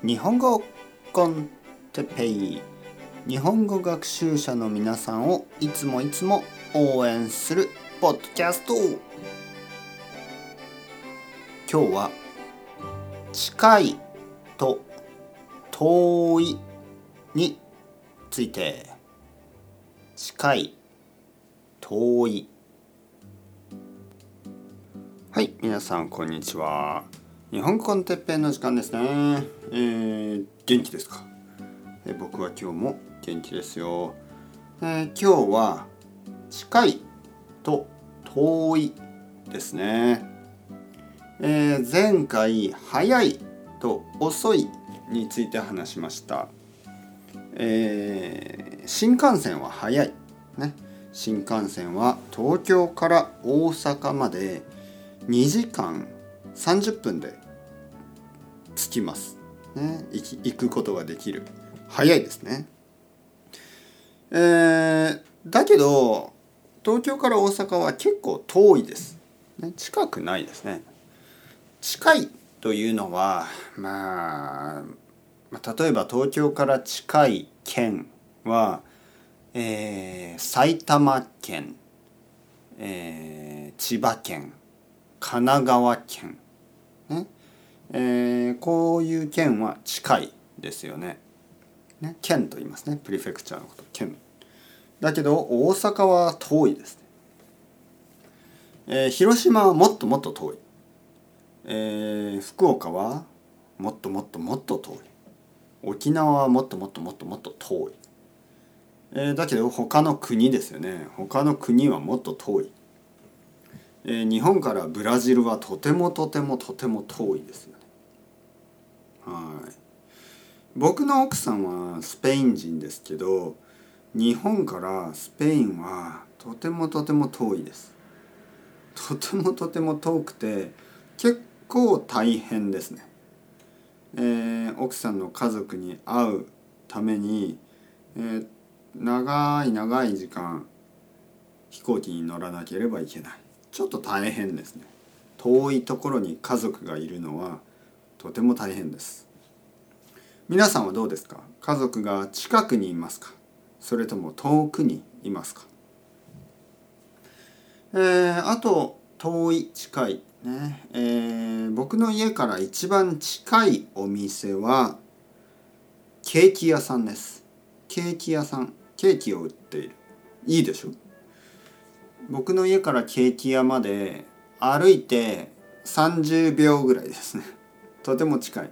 日本語コンテペイ。日本語学習者の皆さんをいつもいつも応援するポッドキャスト。今日は近いと遠いについて。近い遠い。はい皆さんこんにちは。日本語コンテッペイの時間ですね。えー、元気ですか？え僕は今日も元気ですよ、えー、今日は近いと遠いですね、えー、前回早いと遅いについて話しました、えー、新幹線は早い。ね。新幹線は東京から大阪まで2時間30分で着きます、ね、行行くことができる。早いですね。えー、だけど東京から大阪は結構遠いです、ね、近くないですね。近いというのはまあ例えば東京から近い県は、えー、埼玉県、えー、千葉県神奈川県、ねえー、こういう県は近いですよね。ね県と言いますねプリフェクチャーのこと県。だけど大阪は遠いですね。えー、広島はもっともっと遠い。えー、福岡はもっともっともっと遠い。沖縄はもっともっともっともっと遠い。えー、だけど他の国ですよね。他の国はもっと遠い。えー、日本からブラジルはとてもとてもとても遠いですよね。はい僕の奥さんはスペイン人ですけど日本からスペインはとてもとても遠いです。とてもとても遠くて結構大変ですね。えー、奥さんの家族に会うために、えー、長い長い時間飛行機に乗らなければいけない。ちょっと大変ですね。遠いところに家族がいるのはとても大変です。皆さんはどうですか？家族が近くにいますか？それとも遠くにいますか？えー、あと遠い近いね。えー、僕の家から一番近いお店はケーキ屋さんです。ケーキ屋さんケーキを売っている。いいでしょ？僕の家からケーキ屋まで歩いて30秒ぐらいですね。とても近い。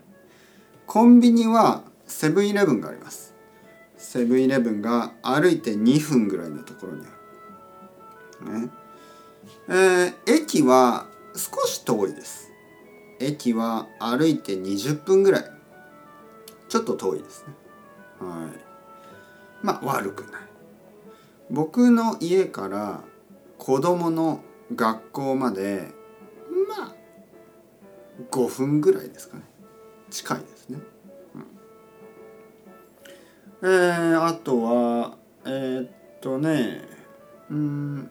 コンビニはセブンイレブンがあります。セブンイレブンが歩いて2分ぐらいのところにある。ね。えー、駅は少し遠いです。駅は歩いて20分ぐらい。ちょっと遠いですね。はい。まあ悪くない。僕の家から子供の学校までまあ。5分ぐらいですかね。近いですね、うん、えー、あとはえー、っとねうん。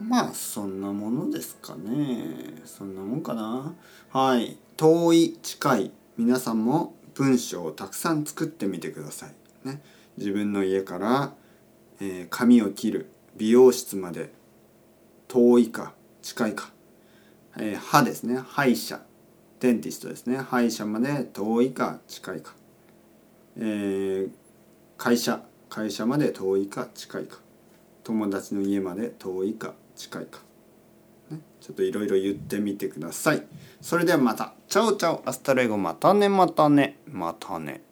まあそんなものですかね。そんなもんかな。はい。遠い近い皆さんも文章をたくさん作ってみてください。ね。自分の家から、えー、髪を切る美容室まで遠いか近いか、えー、歯ですね。歯医者。デンティストですね。歯医者まで遠いか近いか、えー、会社。会社まで遠いか近いか。友達の家まで遠いか近いか、ね、ちょっといろいろ言ってみてください。それではまた。 Ciao ciao。Hasta luego。またねまたねまたね。